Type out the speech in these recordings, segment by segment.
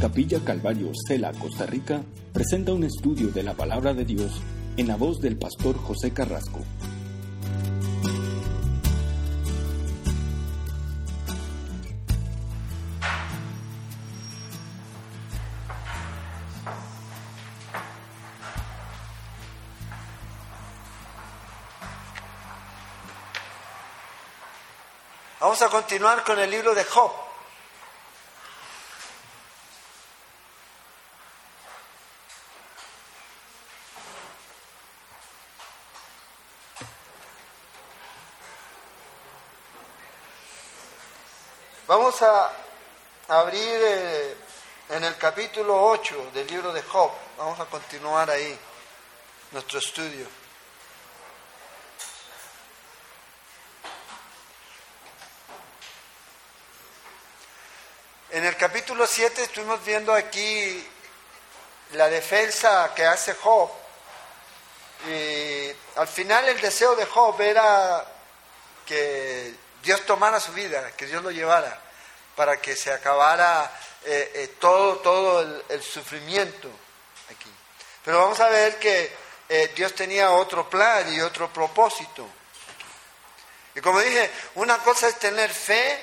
Capilla Calvario, Cela, Costa Rica, presenta un estudio de la palabra de Dios en la voz del pastor José Carrasco. Vamos a continuar con el libro de Job. Vamos a abrir eh, en el capítulo 8 del libro de Job. Vamos a continuar ahí nuestro estudio. En el capítulo 7 estuvimos viendo aquí la defensa que hace Job. Y al final el deseo de Job era que Dios tomara su vida, que Dios lo llevara, para que se acabara eh, eh, todo, todo el, sufrimiento aquí. Pero vamos a ver que eh, Dios tenía otro plan y otro propósito. Y como dije, una cosa es tener fe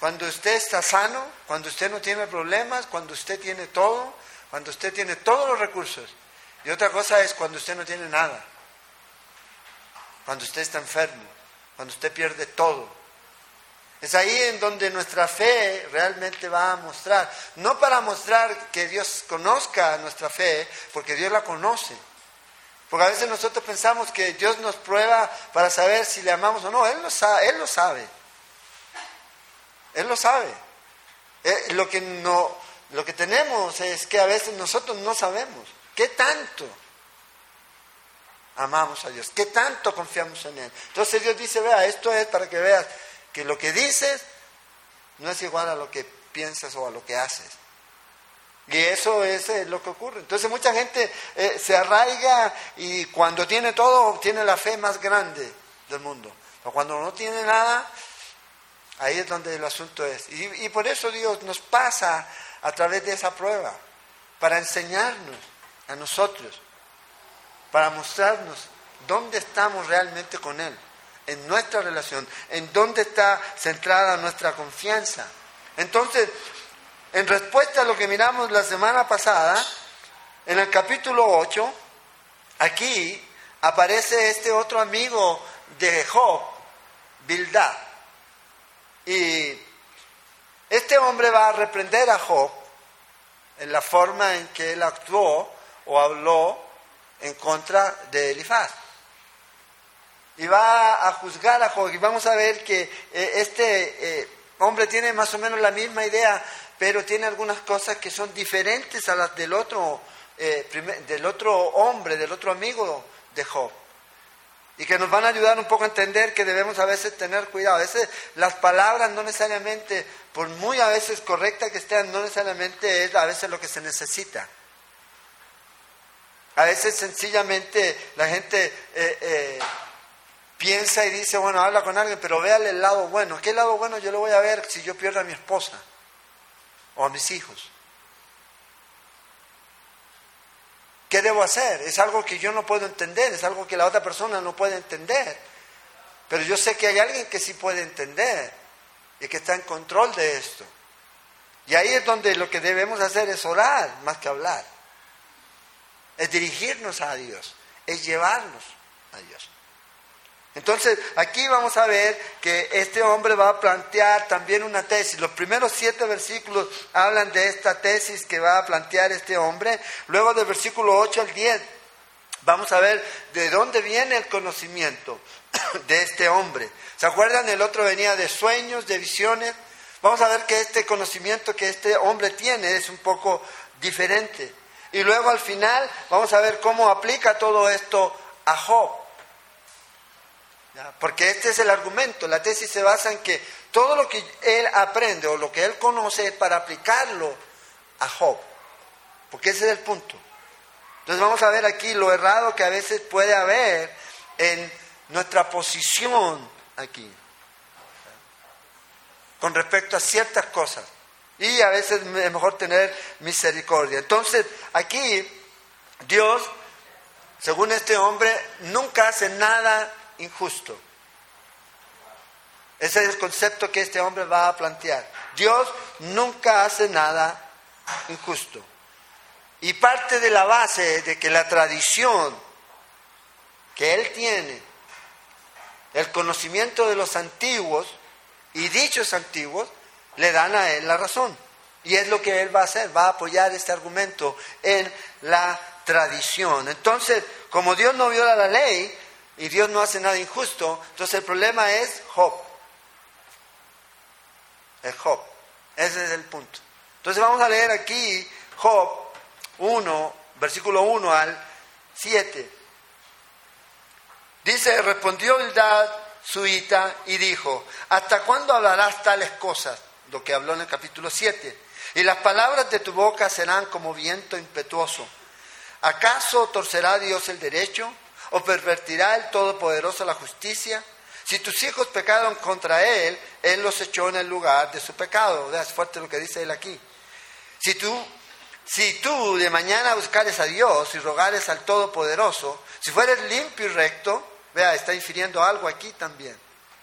cuando usted está sano, cuando usted no tiene problemas, cuando usted tiene todo, cuando usted tiene todos los recursos. Y otra cosa es cuando usted no tiene nada. Cuando usted está enfermo, cuando usted pierde todo. Es ahí en donde nuestra fe realmente va a mostrar. No para mostrar que Dios conozca nuestra fe, porque Dios la conoce. Porque a veces nosotros pensamos que Dios nos prueba para saber si le amamos o no. Él lo sabe. Él lo sabe. Él lo sabe. Eh, lo, que no, lo que tenemos es que a veces nosotros no sabemos qué tanto amamos a Dios, qué tanto confiamos en Él. Entonces Dios dice, vea, esto es para que veas que lo que dices no es igual a lo que piensas o a lo que haces. Y eso es eh, lo que ocurre. Entonces mucha gente eh, se arraiga y cuando tiene todo, tiene la fe más grande del mundo. Pero cuando no tiene nada, Ahí es donde el asunto es. Y, por eso Dios nos pasa a través de esa prueba, para enseñarnos a nosotros, para mostrarnos dónde estamos realmente con Él, en nuestra relación, en dónde está centrada nuestra confianza. Entonces, en respuesta a lo que miramos la semana pasada, en el capítulo 8, aquí aparece este otro amigo de Job, Bildad. Y este hombre va a reprender a Job en la forma en que él actuó o habló en contra de Elifaz. Y va a juzgar a Job. Y vamos a ver que eh, este eh, hombre tiene más o menos la misma idea, pero tiene algunas cosas que son diferentes a las del otro, eh, del otro hombre, del otro amigo de Job y que nos van a ayudar un poco a entender que debemos a veces tener cuidado. A veces las palabras no necesariamente, por muy a veces correctas que estén, no necesariamente es a veces lo que se necesita. A veces sencillamente la gente eh, eh, piensa y dice, bueno, habla con alguien, pero véale el lado bueno. ¿Qué lado bueno yo lo voy a ver si yo pierdo a mi esposa o a mis hijos? ¿Qué debo hacer? Es algo que yo no puedo entender, es algo que la otra persona no puede entender. Pero yo sé que hay alguien que sí puede entender y que está en control de esto. Y ahí es donde lo que debemos hacer es orar más que hablar. Es dirigirnos a Dios, es llevarnos a Dios. Entonces, aquí vamos a ver que este hombre va a plantear también una tesis. Los primeros siete versículos hablan de esta tesis que va a plantear este hombre. Luego del versículo 8 al 10, vamos a ver de dónde viene el conocimiento de este hombre. ¿Se acuerdan? El otro venía de sueños, de visiones. Vamos a ver que este conocimiento que este hombre tiene es un poco diferente. Y luego al final vamos a ver cómo aplica todo esto a Job. Porque este es el argumento. La tesis se basa en que todo lo que él aprende o lo que él conoce es para aplicarlo a Job. Porque ese es el punto. Entonces vamos a ver aquí lo errado que a veces puede haber en nuestra posición aquí. Con respecto a ciertas cosas. Y a veces es mejor tener misericordia. Entonces, aquí Dios, según este hombre, nunca hace nada injusto. Ese es el concepto que este hombre va a plantear. Dios nunca hace nada injusto. Y parte de la base de que la tradición que él tiene, el conocimiento de los antiguos y dichos antiguos, le dan a él la razón. Y es lo que él va a hacer, va a apoyar este argumento en la tradición. Entonces, como Dios no viola la ley y Dios no hace nada injusto, entonces el problema es Job. Es Job. Ese es el punto. Entonces vamos a leer aquí Job 1, versículo 1 al 7. Dice, respondió Bildad suita y dijo, ¿hasta cuándo hablarás tales cosas? Lo que habló en el capítulo 7. Y las palabras de tu boca serán como viento impetuoso. ¿Acaso torcerá Dios el derecho? ¿O pervertirá el Todopoderoso la justicia? Si tus hijos pecaron contra Él, Él los echó en el lugar de su pecado. Es fuerte lo que dice Él aquí. Si tú, si tú de mañana buscares a Dios y rogares al Todopoderoso, si fueres limpio y recto, vea, está infiriendo algo aquí también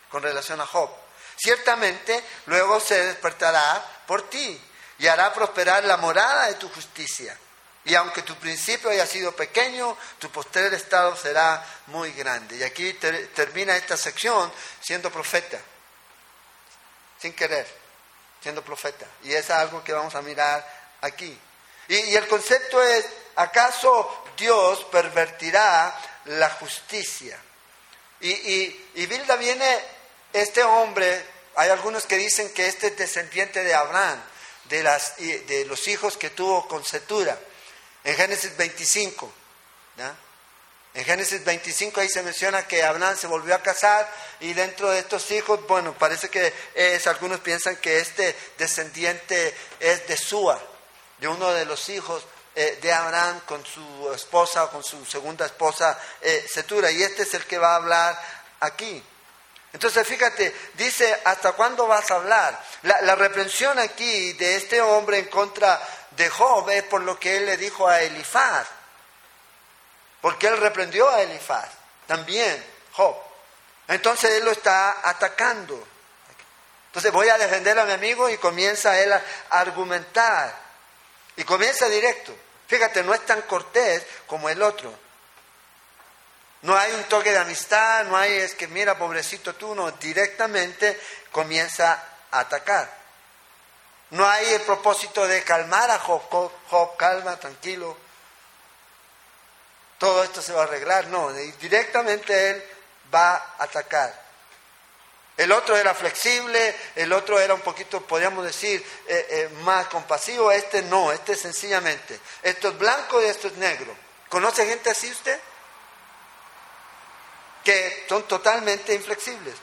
con relación a Job. Ciertamente luego se despertará por ti y hará prosperar la morada de tu justicia. Y aunque tu principio haya sido pequeño, tu postrer estado será muy grande. Y aquí termina esta sección siendo profeta, sin querer, siendo profeta. Y es algo que vamos a mirar aquí. Y, el concepto es, ¿acaso Dios pervertirá la justicia? Y, y, y Bilda viene, este hombre, hay algunos que dicen que este es descendiente de Abraham, de, las, de los hijos que tuvo con Setura. En Génesis 25, en Génesis 25 ahí se menciona que Abraham se volvió a casar y dentro de estos hijos, bueno, parece que algunos piensan que este descendiente es de Sua, de uno de los hijos eh, de Abraham con su esposa o con su segunda esposa eh, Setura. Y este es el que va a hablar aquí. Entonces, fíjate, dice, ¿hasta cuándo vas a hablar? La, la reprensión aquí de este hombre en contra de Job es por lo que él le dijo a Elifaz. Porque él reprendió a Elifaz, también Job. Entonces él lo está atacando. Entonces voy a defender a mi amigo y comienza él a argumentar. Y comienza directo. Fíjate, no es tan cortés como el otro. No hay un toque de amistad, no hay es que mira, pobrecito tú, no, directamente comienza a atacar. No hay el propósito de calmar a Job, calma, tranquilo. Todo esto se va a arreglar. No, directamente él va a atacar. El otro era flexible, el otro era un poquito, podríamos decir, eh, eh, más compasivo. Este no, este sencillamente. Esto es blanco y esto es negro. ¿Conoce gente así usted? Que son totalmente inflexibles.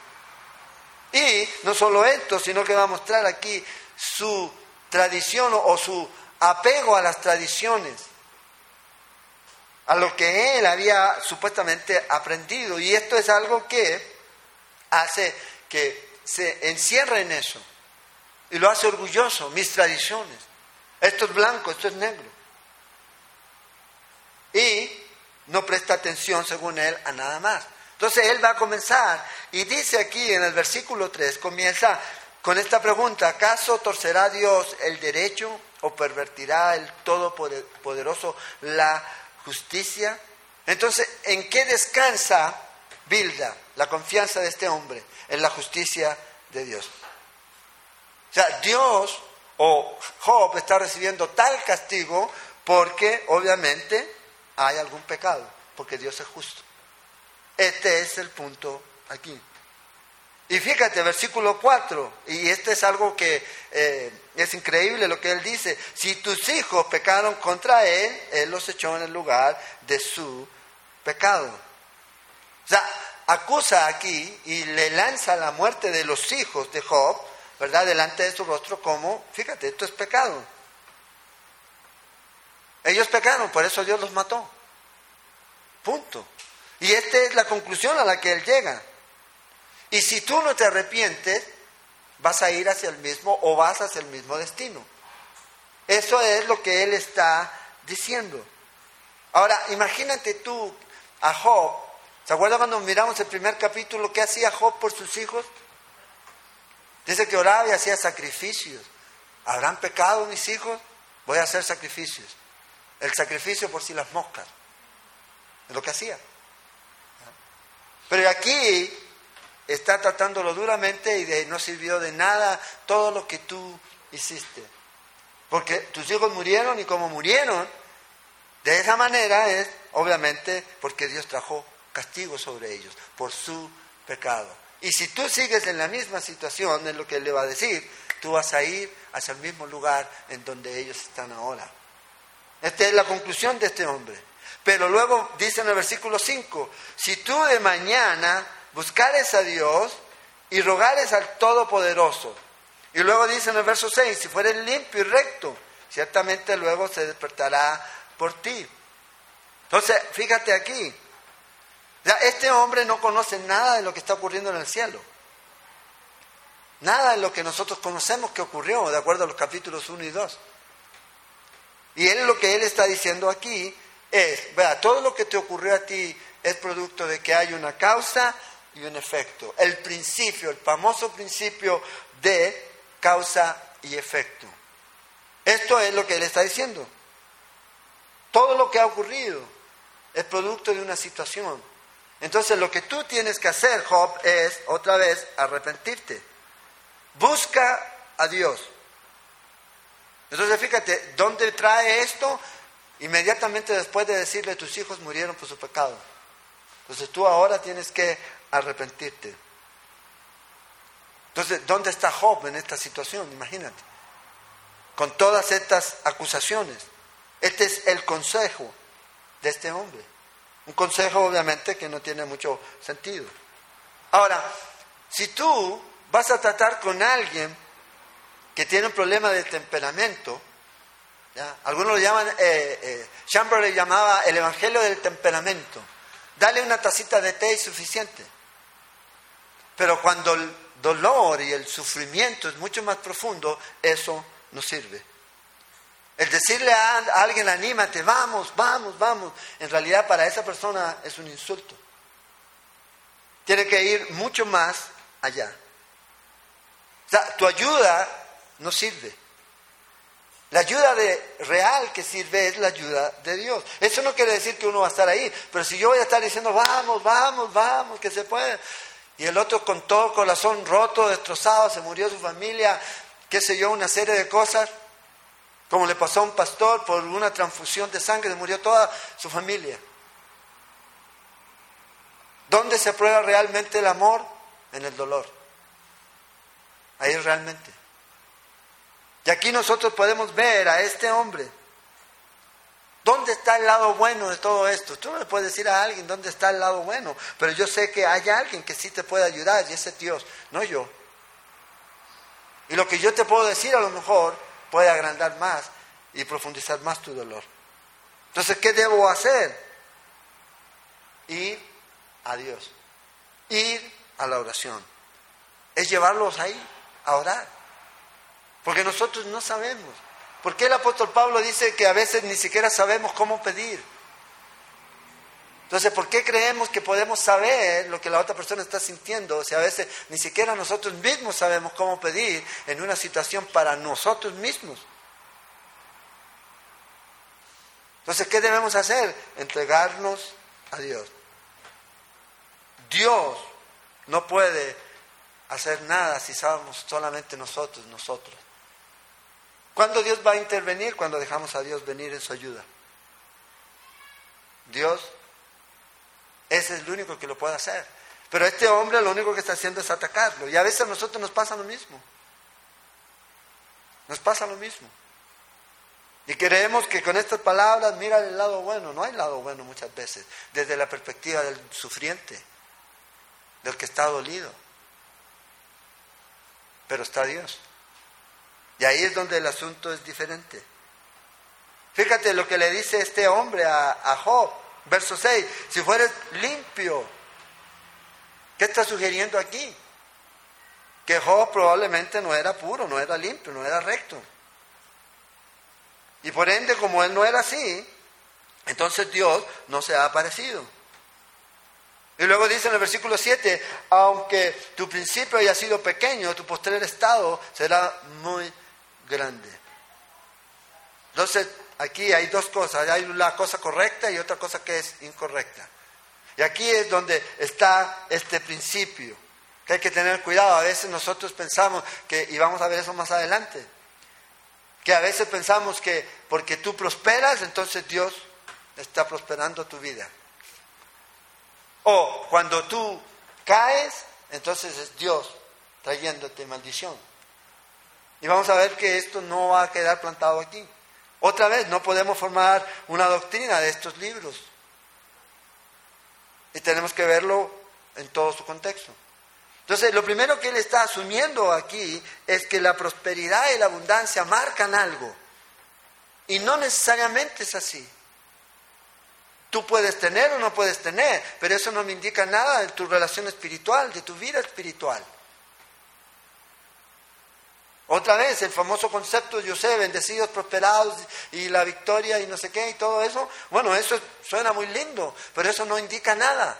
Y no solo esto, sino que va a mostrar aquí su tradición o su apego a las tradiciones, a lo que él había supuestamente aprendido. Y esto es algo que hace que se encierre en eso y lo hace orgulloso, mis tradiciones. Esto es blanco, esto es negro. Y no presta atención, según él, a nada más. Entonces él va a comenzar y dice aquí en el versículo 3, comienza con esta pregunta, ¿acaso torcerá Dios el derecho o pervertirá el Todopoderoso la justicia? Entonces, ¿en qué descansa Bilda la confianza de este hombre? En la justicia de Dios. O sea, Dios o Job está recibiendo tal castigo porque obviamente hay algún pecado, porque Dios es justo. Este es el punto aquí. Y fíjate, versículo 4, y este es algo que eh, es increíble lo que él dice, si tus hijos pecaron contra él, él los echó en el lugar de su pecado. O sea, acusa aquí y le lanza la muerte de los hijos de Job, ¿verdad? Delante de su rostro como, fíjate, esto es pecado. Ellos pecaron, por eso Dios los mató. Punto. Y esta es la conclusión a la que él llega. Y si tú no te arrepientes, vas a ir hacia el mismo o vas hacia el mismo destino. Eso es lo que él está diciendo. Ahora, imagínate tú a Job. ¿Se acuerdan cuando miramos el primer capítulo qué hacía Job por sus hijos? Dice que oraba y hacía sacrificios. ¿Habrán pecado mis hijos? Voy a hacer sacrificios. El sacrificio por si las moscas. Es lo que hacía. Pero aquí está tratándolo duramente y no sirvió de nada todo lo que tú hiciste. Porque tus hijos murieron y como murieron, de esa manera es, obviamente, porque Dios trajo castigo sobre ellos por su pecado. Y si tú sigues en la misma situación, es lo que le va a decir, tú vas a ir hacia el mismo lugar en donde ellos están ahora. Esta es la conclusión de este hombre. Pero luego dice en el versículo 5, si tú de mañana buscares a Dios y rogares al Todopoderoso. Y luego dice en el verso 6, si fueres limpio y recto, ciertamente luego se despertará por ti. Entonces, fíjate aquí, este hombre no conoce nada de lo que está ocurriendo en el cielo. Nada de lo que nosotros conocemos que ocurrió, de acuerdo a los capítulos 1 y 2. Y él lo que él está diciendo aquí es, vea, todo lo que te ocurrió a ti es producto de que hay una causa y un efecto. El principio, el famoso principio de causa y efecto. Esto es lo que él está diciendo. Todo lo que ha ocurrido es producto de una situación. Entonces lo que tú tienes que hacer, Job, es otra vez arrepentirte. Busca a Dios. Entonces fíjate, ¿dónde trae esto? Inmediatamente después de decirle tus hijos murieron por su pecado. Entonces tú ahora tienes que arrepentirte. Entonces, ¿dónde está Job en esta situación? Imagínate. Con todas estas acusaciones. Este es el consejo de este hombre. Un consejo obviamente que no tiene mucho sentido. Ahora, si tú vas a tratar con alguien que tiene un problema de temperamento, algunos lo llaman, eh, eh le llamaba el Evangelio del temperamento. Dale una tacita de té y suficiente. Pero cuando el dolor y el sufrimiento es mucho más profundo, eso no sirve. El decirle a alguien, anímate, vamos, vamos, vamos, en realidad para esa persona es un insulto. Tiene que ir mucho más allá. O sea, tu ayuda no sirve. La ayuda de, real que sirve es la ayuda de Dios. Eso no quiere decir que uno va a estar ahí, pero si yo voy a estar diciendo, vamos, vamos, vamos, que se puede, y el otro con todo corazón roto, destrozado, se murió su familia, qué sé yo, una serie de cosas, como le pasó a un pastor por una transfusión de sangre, murió toda su familia. ¿Dónde se prueba realmente el amor? En el dolor. Ahí realmente. Y aquí nosotros podemos ver a este hombre. ¿Dónde está el lado bueno de todo esto? Tú no le puedes decir a alguien dónde está el lado bueno, pero yo sé que hay alguien que sí te puede ayudar y ese es Dios, no yo. Y lo que yo te puedo decir a lo mejor puede agrandar más y profundizar más tu dolor. Entonces, ¿qué debo hacer? Ir a Dios, ir a la oración. Es llevarlos ahí a orar. Porque nosotros no sabemos. ¿Por qué el apóstol Pablo dice que a veces ni siquiera sabemos cómo pedir? Entonces, ¿por qué creemos que podemos saber lo que la otra persona está sintiendo? si a veces ni siquiera nosotros mismos sabemos cómo pedir en una situación para nosotros mismos. Entonces, ¿qué debemos hacer? Entregarnos a Dios. Dios no puede hacer nada si sabemos solamente nosotros, nosotros. ¿Cuándo Dios va a intervenir? Cuando dejamos a Dios venir en su ayuda. Dios ese es el único que lo puede hacer. Pero este hombre lo único que está haciendo es atacarlo. Y a veces a nosotros nos pasa lo mismo. Nos pasa lo mismo. Y creemos que con estas palabras mira el lado bueno. No hay lado bueno muchas veces, desde la perspectiva del sufriente, del que está dolido. Pero está Dios. Y ahí es donde el asunto es diferente. Fíjate lo que le dice este hombre a, Job. Verso 6, si fueres limpio, ¿qué está sugiriendo aquí? que Job probablemente no era puro, no era limpio, no era recto. Y por ende, como él no era así, entonces Dios no se ha aparecido. Y luego dice en el versículo 7, aunque tu principio haya sido pequeño, tu postrer estado será muy grande. Entonces, aquí hay dos cosas, hay una cosa correcta y otra cosa que es incorrecta. Y aquí es donde está este principio, que hay que tener cuidado. A veces nosotros pensamos que, y vamos a ver eso más adelante, que a veces pensamos que porque tú prosperas, entonces Dios está prosperando tu vida. O cuando tú caes, entonces es Dios trayéndote maldición. Y vamos a ver que esto no va a quedar plantado aquí. Otra vez, no podemos formar una doctrina de estos libros. Y tenemos que verlo en todo su contexto. Entonces, lo primero que él está asumiendo aquí es que la prosperidad y la abundancia marcan algo. Y no necesariamente es así. Tú puedes tener o no puedes tener, pero eso no me indica nada de tu relación espiritual, de tu vida espiritual. Otra vez, el famoso concepto, yo sé, bendecidos, prosperados y la victoria y no sé qué y todo eso. Bueno, eso suena muy lindo, pero eso no indica nada.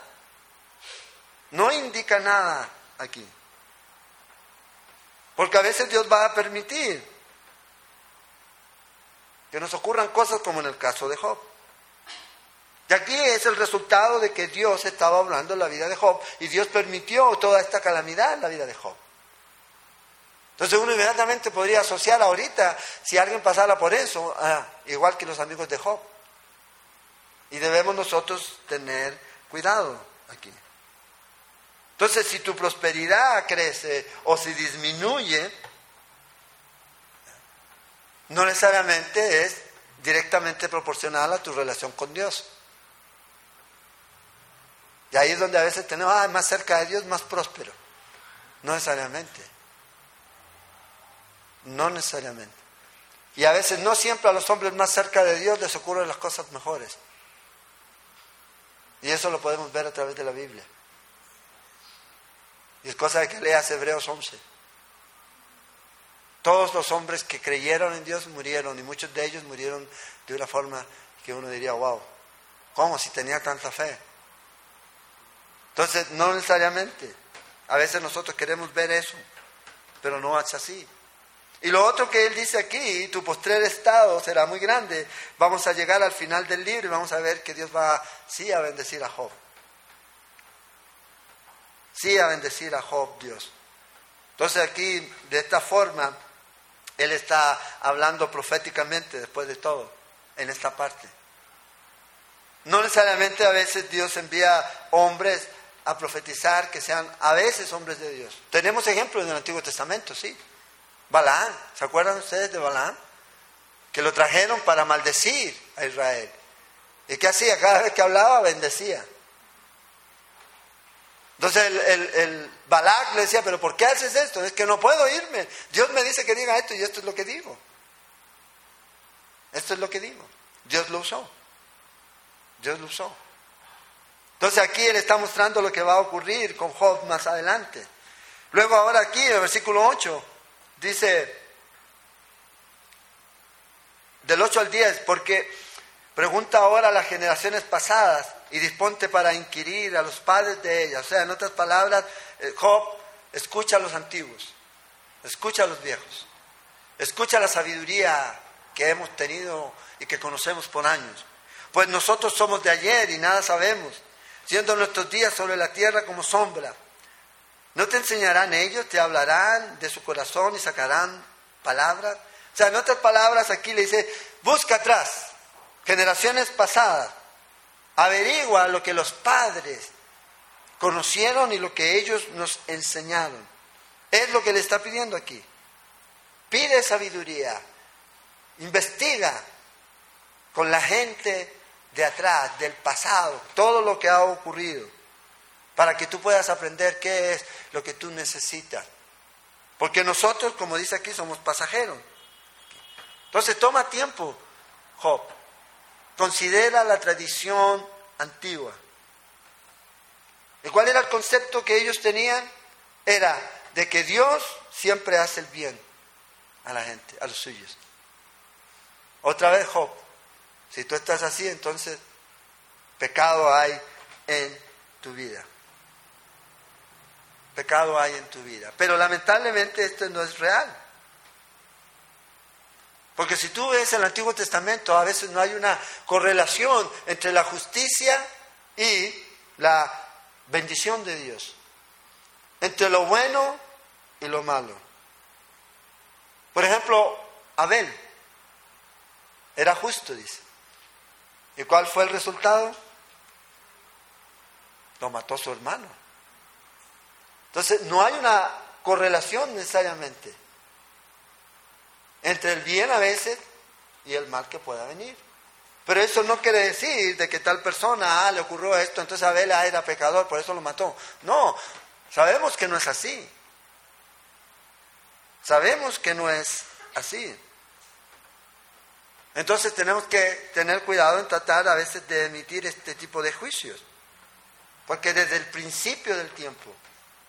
No indica nada aquí. Porque a veces Dios va a permitir que nos ocurran cosas como en el caso de Job. Y aquí es el resultado de que Dios estaba hablando en la vida de Job y Dios permitió toda esta calamidad en la vida de Job. Entonces uno inmediatamente podría asociar ahorita, si alguien pasara por eso, igual que los amigos de Job. Y debemos nosotros tener cuidado aquí. Entonces, si tu prosperidad crece o si disminuye, no necesariamente es directamente proporcional a tu relación con Dios. Y ahí es donde a veces tenemos, ah, más cerca de Dios, más próspero. No necesariamente. No necesariamente. Y a veces no siempre a los hombres más cerca de Dios les ocurren las cosas mejores. Y eso lo podemos ver a través de la Biblia. Y es cosa de que leas Hebreos 11. Todos los hombres que creyeron en Dios murieron y muchos de ellos murieron de una forma que uno diría, wow, ¿cómo si tenía tanta fe? Entonces, no necesariamente. A veces nosotros queremos ver eso, pero no es así. Y lo otro que él dice aquí, tu postrer estado será muy grande. Vamos a llegar al final del libro y vamos a ver que Dios va, sí, a bendecir a Job. Sí, a bendecir a Job, Dios. Entonces aquí, de esta forma, él está hablando proféticamente después de todo, en esta parte. No necesariamente a veces Dios envía hombres a profetizar que sean a veces hombres de Dios. Tenemos ejemplos en el Antiguo Testamento, sí. Balaán, ¿se acuerdan ustedes de Balaán? Que lo trajeron para maldecir a Israel. ¿Y qué hacía? Cada vez que hablaba, bendecía. Entonces el, el, el le decía, pero ¿por qué haces esto? Es que no puedo irme. Dios me dice que diga esto y esto es lo que digo. Esto es lo que digo. Dios lo usó. Dios lo usó. Entonces aquí él está mostrando lo que va a ocurrir con Job más adelante. Luego ahora aquí en el versículo 8 dice, del 8 al 10, porque pregunta ahora a las generaciones pasadas y disponte para inquirir a los padres de ellas. O sea, en otras palabras, eh, Job, escucha a los antiguos, escucha a los viejos, escucha la sabiduría que hemos tenido y que conocemos por años. Pues nosotros somos de ayer y nada sabemos siendo nuestros días sobre la tierra como sombra. ¿No te enseñarán ellos, te hablarán de su corazón y sacarán palabras? O sea, en otras palabras aquí le dice, busca atrás, generaciones pasadas, averigua lo que los padres conocieron y lo que ellos nos enseñaron. Es lo que le está pidiendo aquí. Pide sabiduría, investiga con la gente de atrás, del pasado, todo lo que ha ocurrido, para que tú puedas aprender qué es lo que tú necesitas. Porque nosotros, como dice aquí, somos pasajeros. Entonces toma tiempo, Job. Considera la tradición antigua. ¿Y cuál era el concepto que ellos tenían? Era de que Dios siempre hace el bien a la gente, a los suyos. Otra vez Job, si tú estás así, entonces pecado hay en tu vida. Pecado hay en tu vida. Pero lamentablemente esto no es real. Porque si tú ves el Antiguo Testamento, a veces no hay una correlación entre la justicia y la bendición de Dios. Entre lo bueno y lo malo. Por ejemplo, Abel era justo, dice. ¿Y cuál fue el resultado? Lo mató su hermano. Entonces, no hay una correlación necesariamente entre el bien a veces y el mal que pueda venir. Pero eso no quiere decir de que tal persona ah, le ocurrió esto, entonces Abel ah, era pecador, por eso lo mató. No, sabemos que no es así. Sabemos que no es así. Entonces tenemos que tener cuidado en tratar a veces de emitir este tipo de juicios. Porque desde el principio del tiempo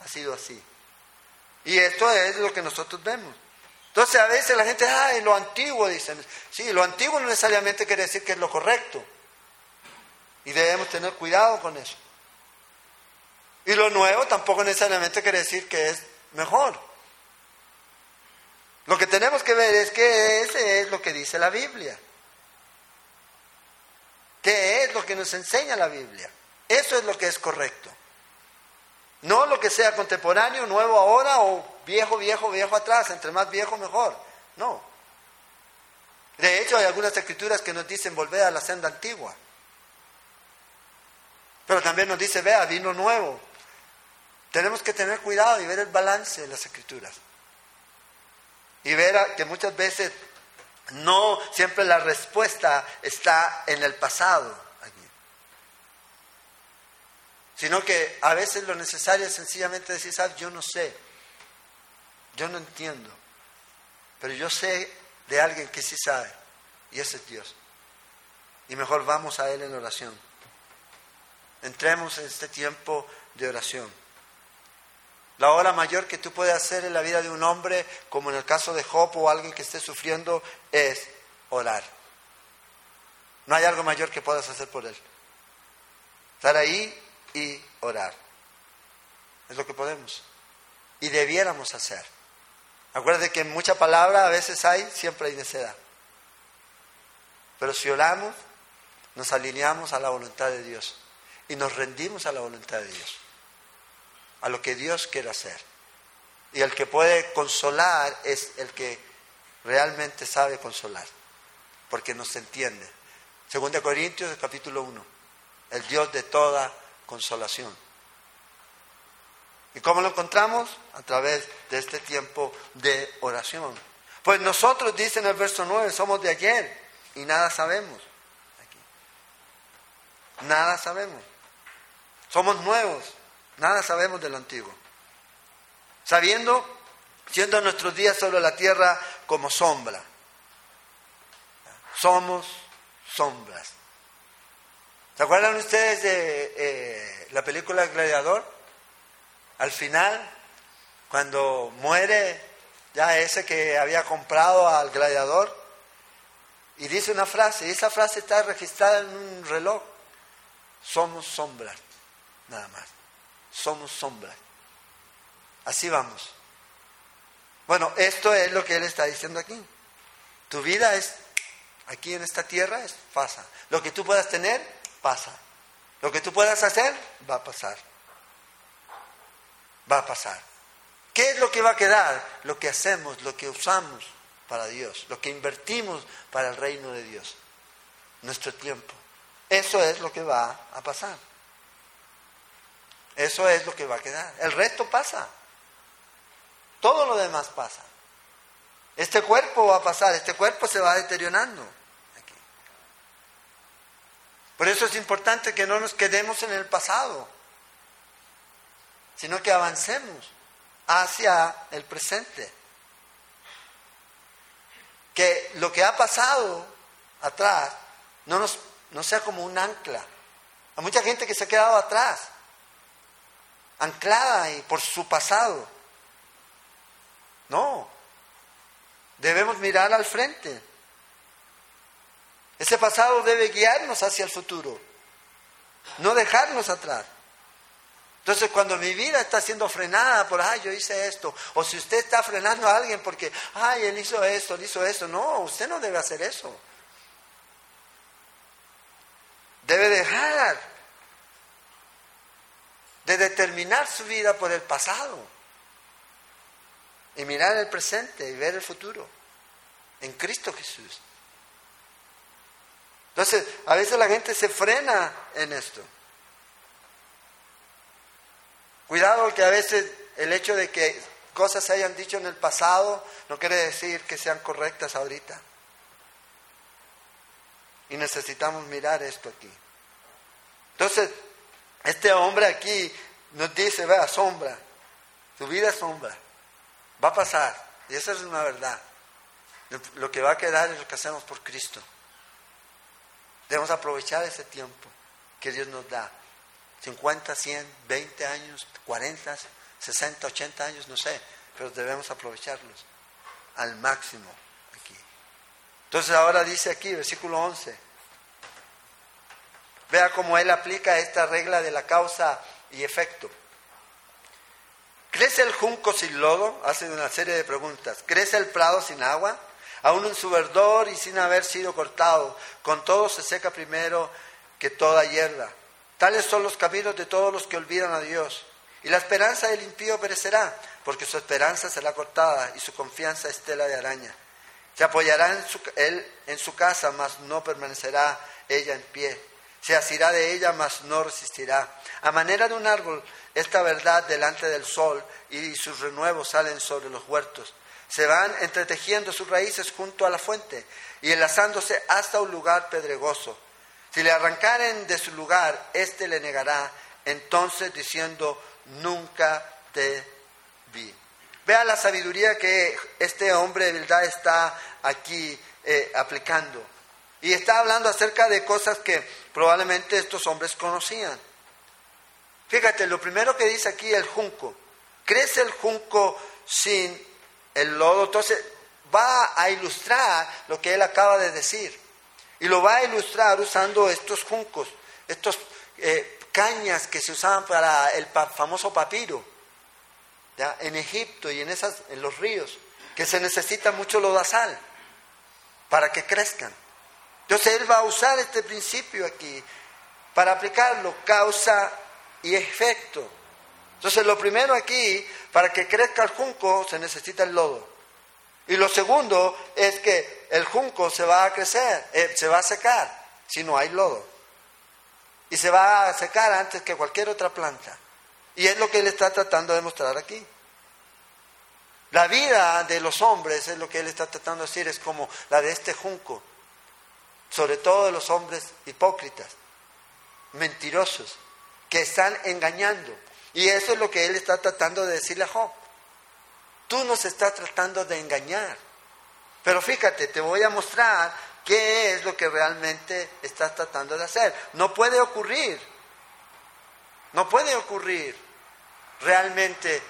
ha sido así. Y esto es lo que nosotros vemos. Entonces a veces la gente, ah, lo antiguo, dicen. Sí, lo antiguo no necesariamente quiere decir que es lo correcto. Y debemos tener cuidado con eso. Y lo nuevo tampoco necesariamente quiere decir que es mejor. Lo que tenemos que ver es que ese es lo que dice la Biblia. ¿Qué es lo que nos enseña la Biblia? Eso es lo que es correcto. No lo que sea contemporáneo, nuevo ahora o viejo, viejo, viejo atrás, entre más viejo mejor. No. De hecho, hay algunas escrituras que nos dicen volver a la senda antigua. Pero también nos dice, vea, vino nuevo. Tenemos que tener cuidado y ver el balance de las escrituras. Y ver que muchas veces no siempre la respuesta está en el pasado sino que a veces lo necesario es sencillamente decir, sabes, yo no sé, yo no entiendo, pero yo sé de alguien que sí sabe, y ese es Dios. Y mejor vamos a Él en oración. Entremos en este tiempo de oración. La hora mayor que tú puedes hacer en la vida de un hombre, como en el caso de Job o alguien que esté sufriendo, es orar. No hay algo mayor que puedas hacer por él. Estar ahí y orar. Es lo que podemos. Y debiéramos hacer. Acuérdate que en mucha palabra a veces hay, siempre hay necedad. Pero si oramos, nos alineamos a la voluntad de Dios y nos rendimos a la voluntad de Dios, a lo que Dios quiere hacer. Y el que puede consolar es el que realmente sabe consolar, porque nos entiende. Segunda Corintios, capítulo 1, el Dios de toda consolación. ¿Y cómo lo encontramos? A través de este tiempo de oración. Pues nosotros, dice en el verso 9, somos de ayer y nada sabemos. Nada sabemos. Somos nuevos, nada sabemos de lo antiguo. Sabiendo, siendo nuestros días sobre la tierra como sombra. Somos sombras. ¿Se acuerdan ustedes de eh, la película Gladiador? Al final, cuando muere ya ese que había comprado al gladiador, y dice una frase, y esa frase está registrada en un reloj, somos sombras, nada más, somos sombras. Así vamos. Bueno, esto es lo que él está diciendo aquí. Tu vida es, aquí en esta tierra, es pasa. Lo que tú puedas tener, pasa. Lo que tú puedas hacer, va a pasar. Va a pasar. ¿Qué es lo que va a quedar? Lo que hacemos, lo que usamos para Dios, lo que invertimos para el reino de Dios. Nuestro tiempo. Eso es lo que va a pasar. Eso es lo que va a quedar. El resto pasa. Todo lo demás pasa. Este cuerpo va a pasar, este cuerpo se va deteriorando. Por eso es importante que no nos quedemos en el pasado, sino que avancemos hacia el presente. Que lo que ha pasado atrás no, nos, no sea como un ancla. Hay mucha gente que se ha quedado atrás, anclada y por su pasado. No. Debemos mirar al frente. Ese pasado debe guiarnos hacia el futuro, no dejarnos atrás. Entonces, cuando mi vida está siendo frenada por, ay, yo hice esto, o si usted está frenando a alguien porque, ay, él hizo esto, él hizo esto, no, usted no debe hacer eso. Debe dejar de determinar su vida por el pasado y mirar el presente y ver el futuro en Cristo Jesús. Entonces, a veces la gente se frena en esto. Cuidado que a veces el hecho de que cosas se hayan dicho en el pasado no quiere decir que sean correctas ahorita. Y necesitamos mirar esto aquí. Entonces, este hombre aquí nos dice, vea, sombra, tu vida es sombra, va a pasar. Y esa es una verdad. Lo que va a quedar es lo que hacemos por Cristo. Debemos aprovechar ese tiempo que Dios nos da. 50, 100, 20 años, 40, 60, 80 años, no sé, pero debemos aprovecharlos al máximo aquí. Entonces ahora dice aquí, versículo 11, vea cómo él aplica esta regla de la causa y efecto. ¿Crece el junco sin lodo? Hace una serie de preguntas. ¿Crece el prado sin agua? Aún en su verdor y sin haber sido cortado, con todo se seca primero que toda hierba. Tales son los caminos de todos los que olvidan a Dios. Y la esperanza del impío perecerá, porque su esperanza será cortada y su confianza es tela de araña. Se apoyará en su, él en su casa, mas no permanecerá ella en pie. Se asirá de ella, mas no resistirá. A manera de un árbol, esta verdad delante del sol y sus renuevos salen sobre los huertos. Se van entretejiendo sus raíces junto a la fuente y enlazándose hasta un lugar pedregoso. Si le arrancaren de su lugar, éste le negará, entonces diciendo, nunca te vi. Vea la sabiduría que este hombre de verdad está aquí eh, aplicando. Y está hablando acerca de cosas que probablemente estos hombres conocían. Fíjate, lo primero que dice aquí el junco. Crece el junco sin el lodo. Entonces va a ilustrar lo que él acaba de decir. Y lo va a ilustrar usando estos juncos, estos eh, cañas que se usaban para el famoso papiro en Egipto y en, esas, en los ríos, que se necesita mucho lodazal para que crezcan. Entonces él va a usar este principio aquí para aplicarlo, causa y efecto. Entonces lo primero aquí, para que crezca el junco se necesita el lodo. Y lo segundo es que el junco se va a crecer, eh, se va a secar si no hay lodo. Y se va a secar antes que cualquier otra planta. Y es lo que él está tratando de mostrar aquí. La vida de los hombres, es lo que él está tratando de decir, es como la de este junco. Sobre todo de los hombres hipócritas, mentirosos, que están engañando. Y eso es lo que él está tratando de decirle a Job. Tú nos estás tratando de engañar. Pero fíjate, te voy a mostrar qué es lo que realmente estás tratando de hacer. No puede ocurrir. No puede ocurrir realmente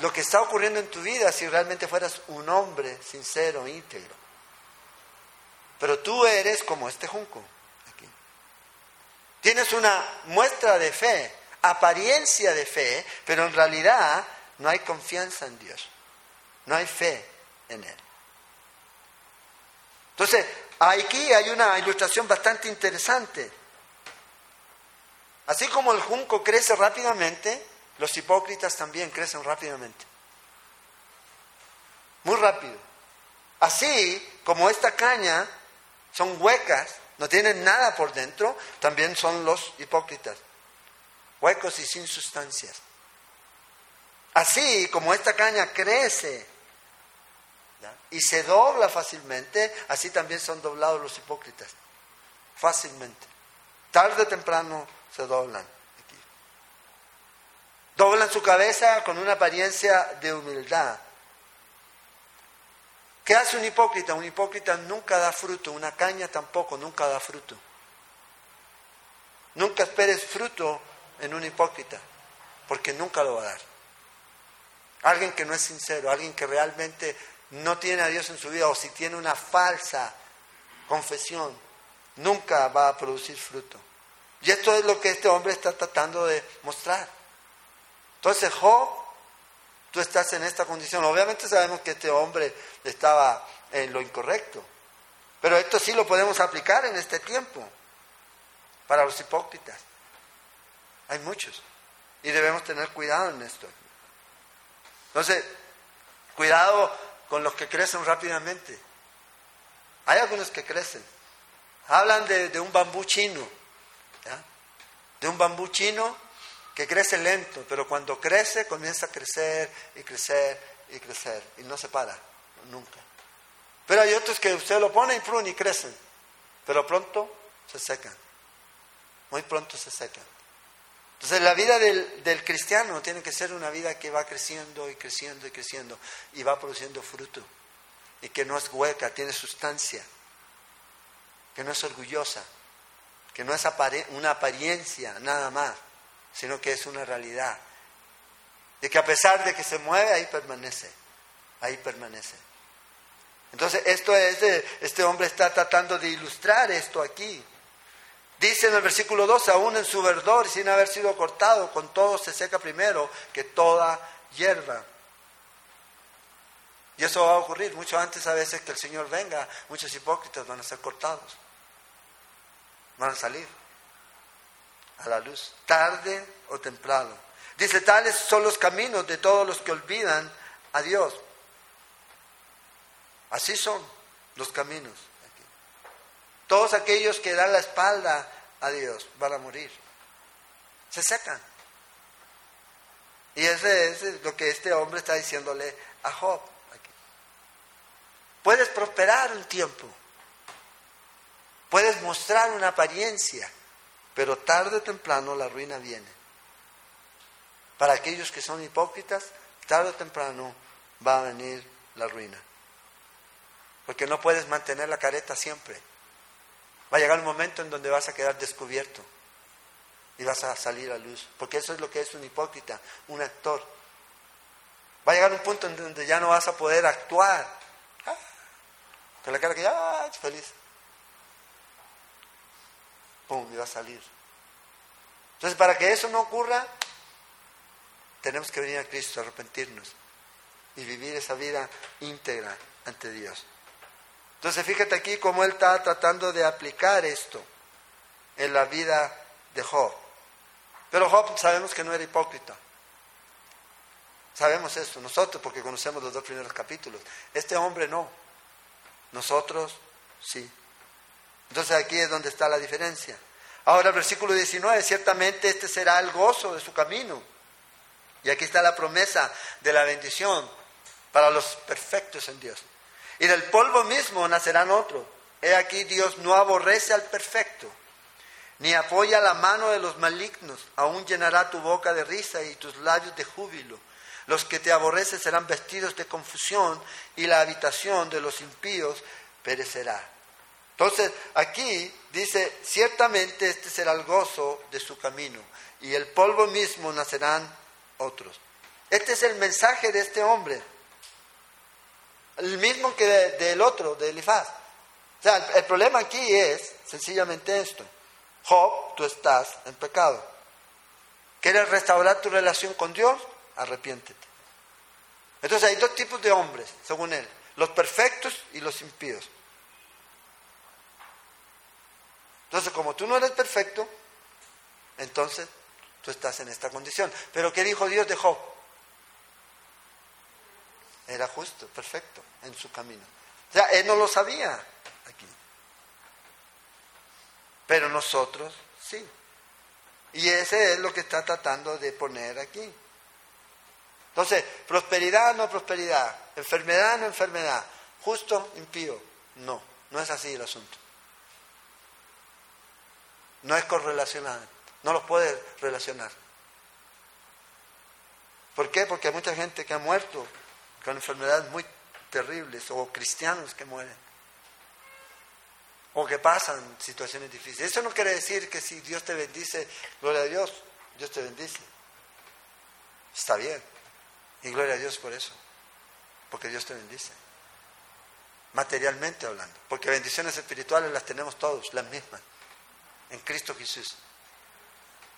lo que está ocurriendo en tu vida si realmente fueras un hombre sincero, íntegro. Pero tú eres como este junco. Aquí. Tienes una muestra de fe, apariencia de fe, pero en realidad no hay confianza en Dios. No hay fe en Él. Entonces, aquí hay una ilustración bastante interesante. Así como el junco crece rápidamente, los hipócritas también crecen rápidamente. Muy rápido. Así como esta caña son huecas, no tienen nada por dentro, también son los hipócritas. Huecos y sin sustancias. Así como esta caña crece y se dobla fácilmente, así también son doblados los hipócritas. Fácilmente. Tarde o temprano se doblan. Doblan su cabeza con una apariencia de humildad. ¿Qué hace un hipócrita? Un hipócrita nunca da fruto, una caña tampoco, nunca da fruto. Nunca esperes fruto en un hipócrita, porque nunca lo va a dar. Alguien que no es sincero, alguien que realmente no tiene a Dios en su vida o si tiene una falsa confesión, nunca va a producir fruto. Y esto es lo que este hombre está tratando de mostrar. Entonces, Job, tú estás en esta condición. Obviamente sabemos que este hombre estaba en lo incorrecto, pero esto sí lo podemos aplicar en este tiempo para los hipócritas. Hay muchos y debemos tener cuidado en esto. Entonces, cuidado con los que crecen rápidamente. Hay algunos que crecen. Hablan de, un bambú chino, de un bambú chino que crece lento, pero cuando crece comienza a crecer y crecer y crecer y no se para nunca. Pero hay otros que usted lo pone y y crecen, pero pronto se secan. Muy pronto se secan. Entonces la vida del, cristiano tiene que ser una vida que va creciendo y creciendo y creciendo y va produciendo fruto y que no es hueca, tiene sustancia, que no es orgullosa, que no es una apariencia nada más, sino que es una realidad. De que a pesar de que se mueve, ahí permanece, ahí permanece. Entonces, esto es, este hombre está tratando de ilustrar esto aquí. Dice en el versículo 12, aún en su verdor y sin haber sido cortado, con todo se seca primero que toda hierba. Y eso va a ocurrir mucho antes a veces que el Señor venga, muchos hipócritas van a ser cortados, van a salir a la luz, tarde o temprano. Dice, tales son los caminos de todos los que olvidan a Dios. Así son los caminos. Todos aquellos que dan la espalda a Dios van a morir. Se secan. Y ese es lo que este hombre está diciéndole a Job. Puedes prosperar un tiempo. Puedes mostrar una apariencia. Pero tarde o temprano la ruina viene. Para aquellos que son hipócritas, tarde o temprano va a venir la ruina. Porque no puedes mantener la careta siempre. Va a llegar un momento en donde vas a quedar descubierto y vas a salir a luz. Porque eso es lo que es un hipócrita, un actor. Va a llegar un punto en donde ya no vas a poder actuar. Ah, con la cara que ya ah, feliz. Pum, y va a salir. Entonces, para que eso no ocurra, tenemos que venir a Cristo, arrepentirnos y vivir esa vida íntegra ante Dios. Entonces fíjate aquí cómo él está tratando de aplicar esto en la vida de Job. Pero Job sabemos que no era hipócrita. Sabemos esto, nosotros porque conocemos los dos primeros capítulos. Este hombre no. Nosotros sí. Entonces aquí es donde está la diferencia. Ahora versículo 19, ciertamente este será el gozo de su camino. Y aquí está la promesa de la bendición para los perfectos en Dios. Y del polvo mismo nacerán otros. He aquí Dios no aborrece al perfecto, ni apoya la mano de los malignos. Aún llenará tu boca de risa y tus labios de júbilo. Los que te aborrecen serán vestidos de confusión y la habitación de los impíos perecerá. Entonces, aquí dice, ciertamente este será el gozo de su camino, y el polvo mismo nacerán otros. Este es el mensaje de este hombre el mismo que del otro, de Elifaz. O sea, el, problema aquí es sencillamente esto. Job, tú estás en pecado. ¿Quieres restaurar tu relación con Dios? Arrepiéntete. Entonces hay dos tipos de hombres, según él, los perfectos y los impíos. Entonces, como tú no eres perfecto, entonces tú estás en esta condición. Pero ¿qué dijo Dios de Job? Era justo, perfecto en su camino. O sea, él no lo sabía aquí. Pero nosotros sí. Y ese es lo que está tratando de poner aquí. Entonces, prosperidad, no prosperidad, enfermedad, no enfermedad, justo, impío. No, no es así el asunto. No es correlacionado, no los puede relacionar. ¿Por qué? Porque hay mucha gente que ha muerto con enfermedades muy terribles o cristianos que mueren o que pasan situaciones difíciles. Eso no quiere decir que si Dios te bendice, gloria a Dios, Dios te bendice. Está bien. Y gloria a Dios por eso. Porque Dios te bendice. Materialmente hablando. Porque bendiciones espirituales las tenemos todos, las mismas. En Cristo Jesús.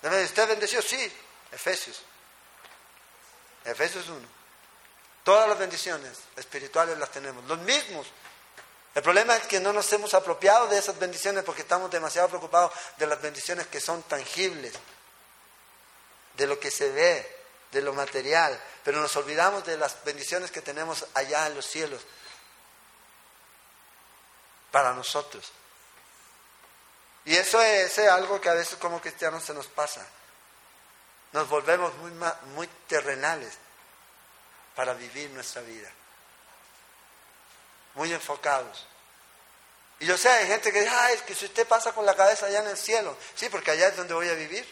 ¿Usted bendeció? Sí. Efesios. Efesios 1. Todas las bendiciones espirituales las tenemos. Los mismos. El problema es que no nos hemos apropiado de esas bendiciones porque estamos demasiado preocupados de las bendiciones que son tangibles, de lo que se ve, de lo material, pero nos olvidamos de las bendiciones que tenemos allá en los cielos para nosotros. Y eso es, algo que a veces como cristianos se nos pasa. Nos volvemos muy, muy terrenales para vivir nuestra vida. Muy enfocados. Y yo sé, hay gente que dice, ah, es que si usted pasa con la cabeza allá en el cielo. Sí, porque allá es donde voy a vivir.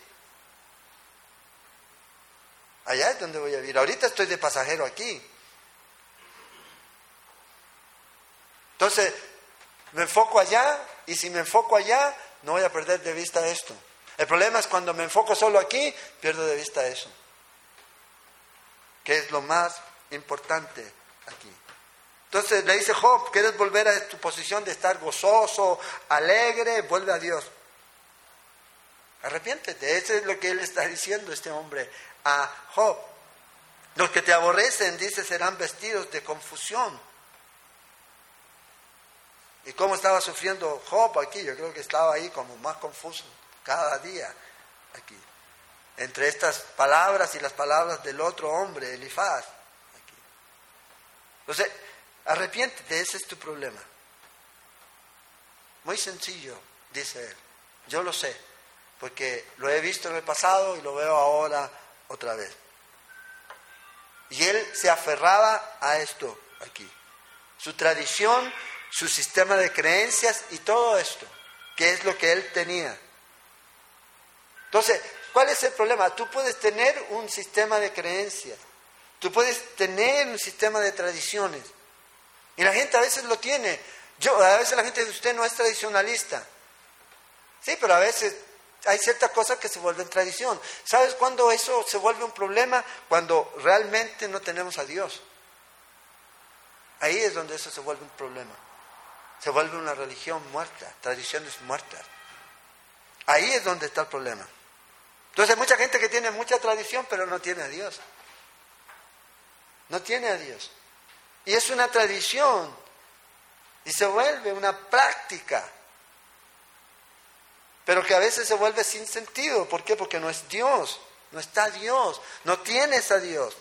Allá es donde voy a vivir. Ahorita estoy de pasajero aquí. Entonces, me enfoco allá y si me enfoco allá, no voy a perder de vista esto. El problema es cuando me enfoco solo aquí, pierdo de vista eso. Que es lo más importante aquí. Entonces le dice Job, ¿quieres volver a tu posición de estar gozoso, alegre? Vuelve a Dios. Arrepiéntete. Eso es lo que él está diciendo, este hombre, a Job. Los que te aborrecen, dice, serán vestidos de confusión. ¿Y cómo estaba sufriendo Job aquí? Yo creo que estaba ahí como más confuso cada día aquí. Entre estas palabras y las palabras del otro hombre, Elifaz. Entonces, arrepiéntete, ese es tu problema. Muy sencillo, dice él. Yo lo sé, porque lo he visto en el pasado y lo veo ahora otra vez. Y él se aferraba a esto aquí. Su tradición, su sistema de creencias y todo esto, que es lo que él tenía. Entonces, ¿cuál es el problema? Tú puedes tener un sistema de creencias, tú puedes tener un sistema de tradiciones. Y la gente a veces lo tiene. Yo, a veces la gente dice, usted no es tradicionalista. Sí, pero a veces hay ciertas cosas que se vuelven tradición. ¿Sabes cuándo eso se vuelve un problema? Cuando realmente no tenemos a Dios. Ahí es donde eso se vuelve un problema. Se vuelve una religión muerta, tradiciones muertas. Ahí es donde está el problema. Entonces hay mucha gente que tiene mucha tradición, pero no tiene a Dios. No tiene a Dios. Y es una tradición. Y se vuelve una práctica pero que a veces se vuelve sin sentido. ¿Por qué? Porque no es Dios, no está Dios, no tienes a Dios.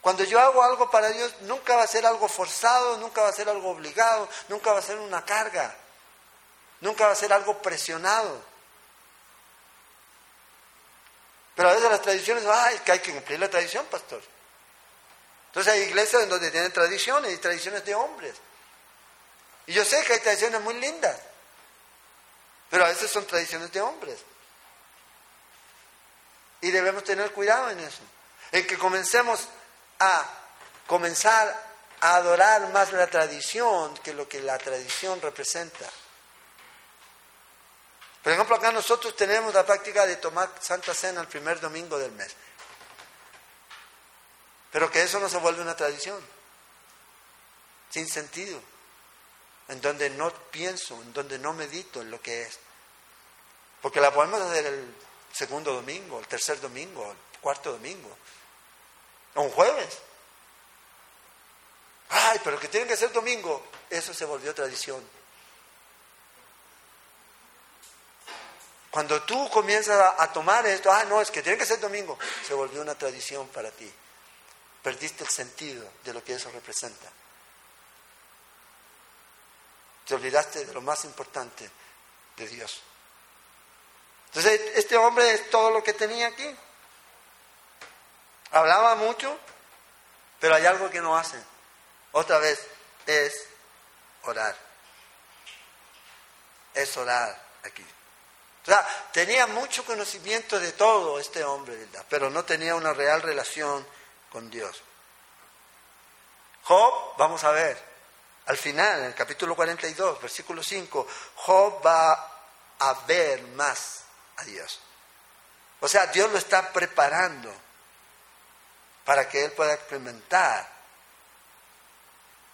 Cuando yo hago algo para Dios, nunca va a ser algo forzado, nunca va a ser algo obligado, nunca va a ser una carga, nunca va a ser algo presionado. Pero a veces las tradiciones, que hay que cumplir la tradición, pastor. Entonces hay iglesias en donde tienen tradiciones y tradiciones de hombres. Y yo sé que hay tradiciones muy lindas. Pero a veces son tradiciones de hombres. Y debemos tener cuidado en eso. En que comencemos a comenzar a adorar más la tradición que lo que la tradición representa. Por ejemplo, acá nosotros tenemos la práctica de tomar Santa Cena el primer domingo del mes. Pero que eso no se vuelve una tradición. Sin sentido en donde no pienso, en donde no medito en lo que es. Porque la podemos hacer el segundo domingo, el tercer domingo, el cuarto domingo, o un jueves. Ay, pero que tiene que ser domingo, eso se volvió tradición. Cuando tú comienzas a, tomar esto, ah, no, es que tiene que ser domingo, se volvió una tradición para ti. Perdiste el sentido de lo que eso representa. Te olvidaste de lo más importante de Dios. Entonces, este hombre es todo lo que tenía aquí. Hablaba mucho, pero hay algo que no hace. Otra vez, es orar. Es orar aquí. O sea, tenía mucho conocimiento de todo este hombre, pero no tenía una real relación con Dios. Job, vamos a ver, al final, en el capítulo 42, versículo 5, Job va a ver más a Dios. O sea, Dios lo está preparando para que él pueda experimentar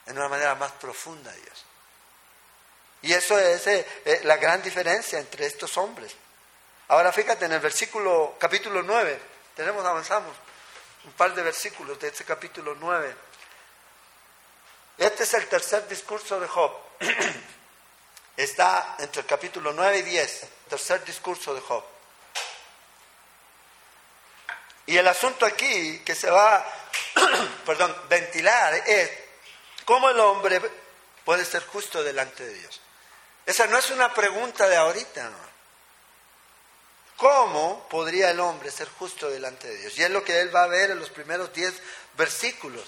en una manera más profunda a Dios. Y eso es eh, eh, la gran diferencia entre estos hombres. Ahora fíjate en el versículo, capítulo 9, tenemos, avanzamos un par de versículos de este capítulo 9. Este es el tercer discurso de Job. Está entre el capítulo 9 y 10, tercer discurso de Job. Y el asunto aquí que se va, perdón, ventilar es cómo el hombre puede ser justo delante de Dios. Esa no es una pregunta de ahorita. ¿Cómo podría el hombre ser justo delante de Dios? Y es lo que él va a ver en los primeros 10 versículos.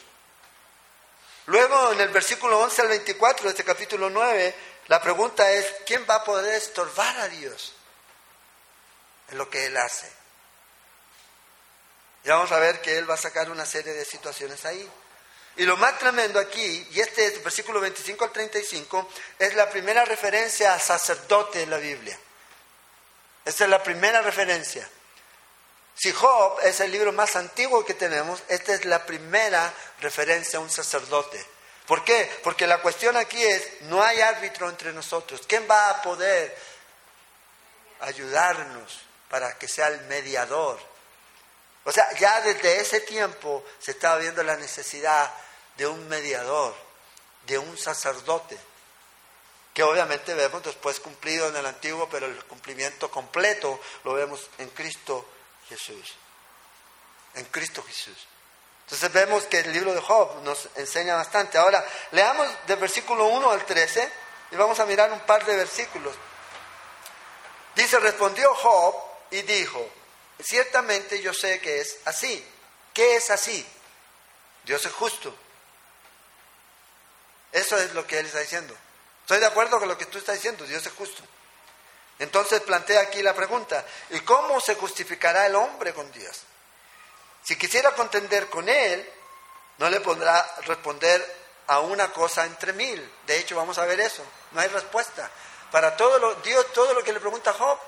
Luego, en el versículo 11 al 24 de este capítulo 9, la pregunta es, ¿quién va a poder estorbar a Dios en lo que él hace? Y vamos a ver que él va a sacar una serie de situaciones ahí. Y lo más tremendo aquí, y este es versículo 25 al 35, es la primera referencia a sacerdote en la Biblia. Esta es la primera referencia. Si Job es el libro más antiguo que tenemos, esta es la primera referencia a un sacerdote. ¿Por qué? Porque la cuestión aquí es, no hay árbitro entre nosotros. ¿Quién va a poder ayudarnos para que sea el mediador? O sea, ya desde ese tiempo se estaba viendo la necesidad de un mediador, de un sacerdote, que obviamente vemos después cumplido en el antiguo, pero el cumplimiento completo lo vemos en Cristo Jesús. En Cristo Jesús. Entonces vemos que el libro de Job nos enseña bastante. Ahora, leamos del versículo 1 al 13 y vamos a mirar un par de versículos. Dice, respondió Job y dijo, ciertamente yo sé que es así. ¿Qué es así? Dios es justo. Eso es lo que él está diciendo. Estoy de acuerdo con lo que tú estás diciendo, Dios es justo. Entonces plantea aquí la pregunta, ¿y cómo se justificará el hombre con Dios? Si quisiera contender con él, no le pondrá responder a una cosa entre mil. De hecho, vamos a ver eso. No hay respuesta. Para todo lo, Dios, todo lo que le pregunta Job,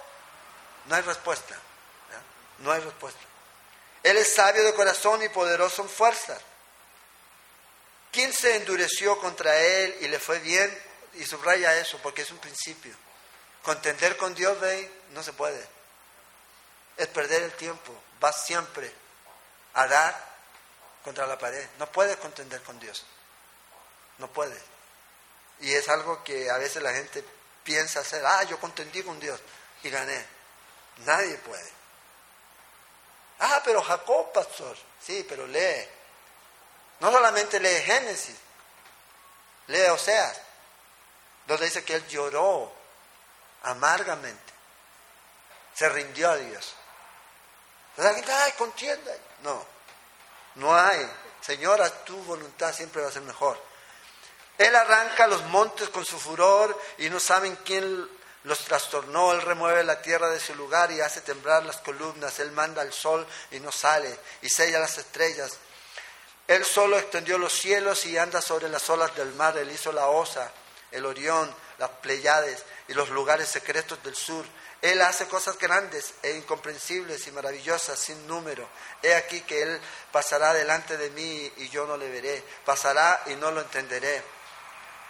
no hay respuesta. No hay respuesta. Él es sabio de corazón y poderoso en fuerza. ¿Quién se endureció contra él y le fue bien? Y subraya eso porque es un principio. Contender con Dios, no se puede. Es perder el tiempo. Vas siempre a dar contra la pared. No puedes contender con Dios. No puedes. Y es algo que a veces la gente piensa hacer. Ah, yo contendí con Dios y gané. Nadie puede. Ah, pero Jacob, pastor. Sí, pero lee. No solamente lee Génesis, lee Oseas, donde dice que él lloró amargamente, se rindió a Dios. Entonces, ay, contienda. No, no hay. Señora, tu voluntad siempre va a ser mejor. Él arranca los montes con su furor y no saben quién los trastornó, Él remueve la tierra de su lugar y hace temblar las columnas, Él manda el sol y no sale, y sella las estrellas. Él solo extendió los cielos y anda sobre las olas del mar, Él hizo la osa, el Orión, las Pleiades y los lugares secretos del sur. Él hace cosas grandes e incomprensibles y maravillosas sin número. He aquí que Él pasará delante de mí y yo no le veré, pasará y no lo entenderé.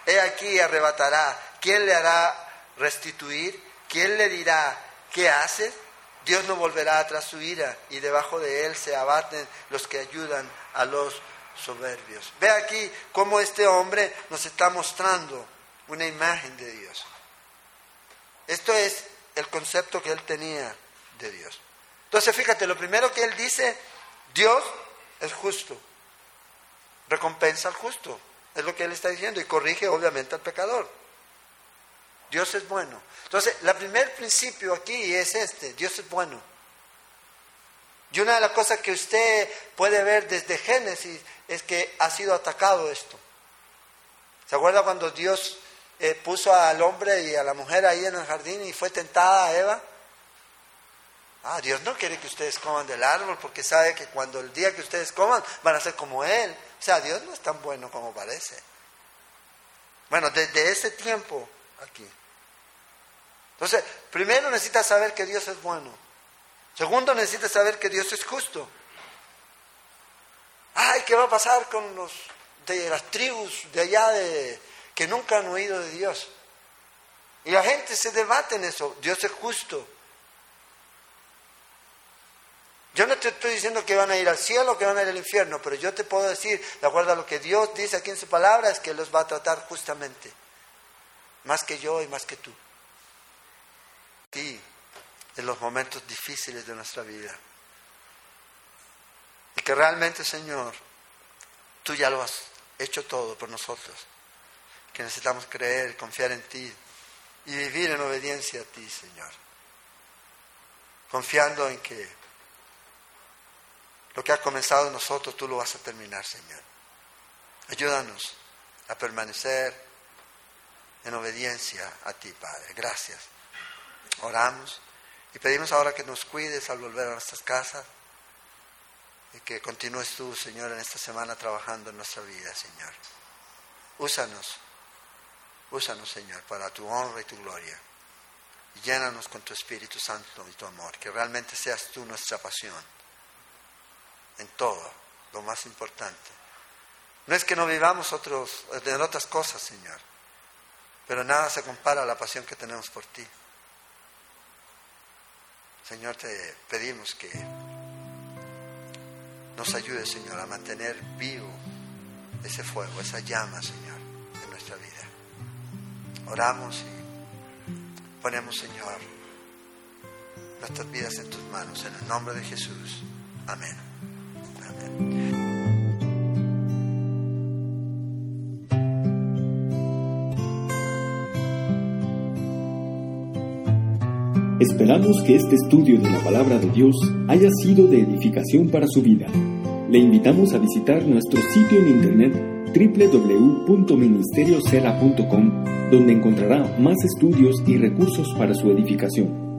He aquí arrebatará. ¿Quién le hará restituir, ¿quién le dirá, ¿qué haces? Dios no volverá atrás su ira y debajo de él se abaten los que ayudan a los soberbios. Ve aquí cómo este hombre nos está mostrando una imagen de Dios. Esto es el concepto que él tenía de Dios. Entonces fíjate, lo primero que él dice, Dios es justo, recompensa al justo, es lo que él está diciendo y corrige obviamente al pecador. Dios es bueno. Entonces, el primer principio aquí es este, Dios es bueno. Y una de las cosas que usted puede ver desde Génesis es que ha sido atacado esto. ¿Se acuerda cuando Dios eh, puso al hombre y a la mujer ahí en el jardín y fue tentada a Eva? Ah, Dios no quiere que ustedes coman del árbol porque sabe que cuando el día que ustedes coman van a ser como Él. O sea, Dios no es tan bueno como parece. Bueno, desde ese tiempo aquí. Entonces, primero necesitas saber que Dios es bueno. Segundo, necesitas saber que Dios es justo. ay, ¿qué va a pasar con los de las tribus de allá de, que nunca han oído de Dios? Y la gente se debate en eso. Dios es justo. Yo no te estoy diciendo que van a ir al cielo que van a ir al infierno, pero yo te puedo decir, de acuerdo a lo que Dios dice aquí en su palabra, es que los va a tratar justamente. Más que yo y más que tú. Sí, en los momentos difíciles de nuestra vida. Y que realmente, Señor, tú ya lo has hecho todo por nosotros. Que necesitamos creer, confiar en ti y vivir en obediencia a ti, Señor. Confiando en que lo que ha comenzado en nosotros tú lo vas a terminar, Señor. Ayúdanos a permanecer en obediencia a ti, Padre. Gracias. Oramos y pedimos ahora que nos cuides al volver a nuestras casas y que continúes tú, Señor, en esta semana trabajando en nuestra vida, Señor. Úsanos, úsanos, Señor, para tu honra y tu gloria. Llénanos con tu Espíritu Santo y tu amor, que realmente seas tú nuestra pasión en todo, lo más importante. No es que no vivamos en otras cosas, Señor, pero nada se compara a la pasión que tenemos por ti. Señor, te pedimos que nos ayude, Señor, a mantener vivo ese fuego, esa llama, Señor. Oramos y ponemos, Señor, nuestras vidas en tus manos, en el nombre de Jesús. Amén. Esperamos que este estudio de la palabra de Dios haya sido de edificación para su vida. Le invitamos a visitar nuestro sitio en internet www.ministeriosela.com, donde encontrará más estudios y recursos para su edificación.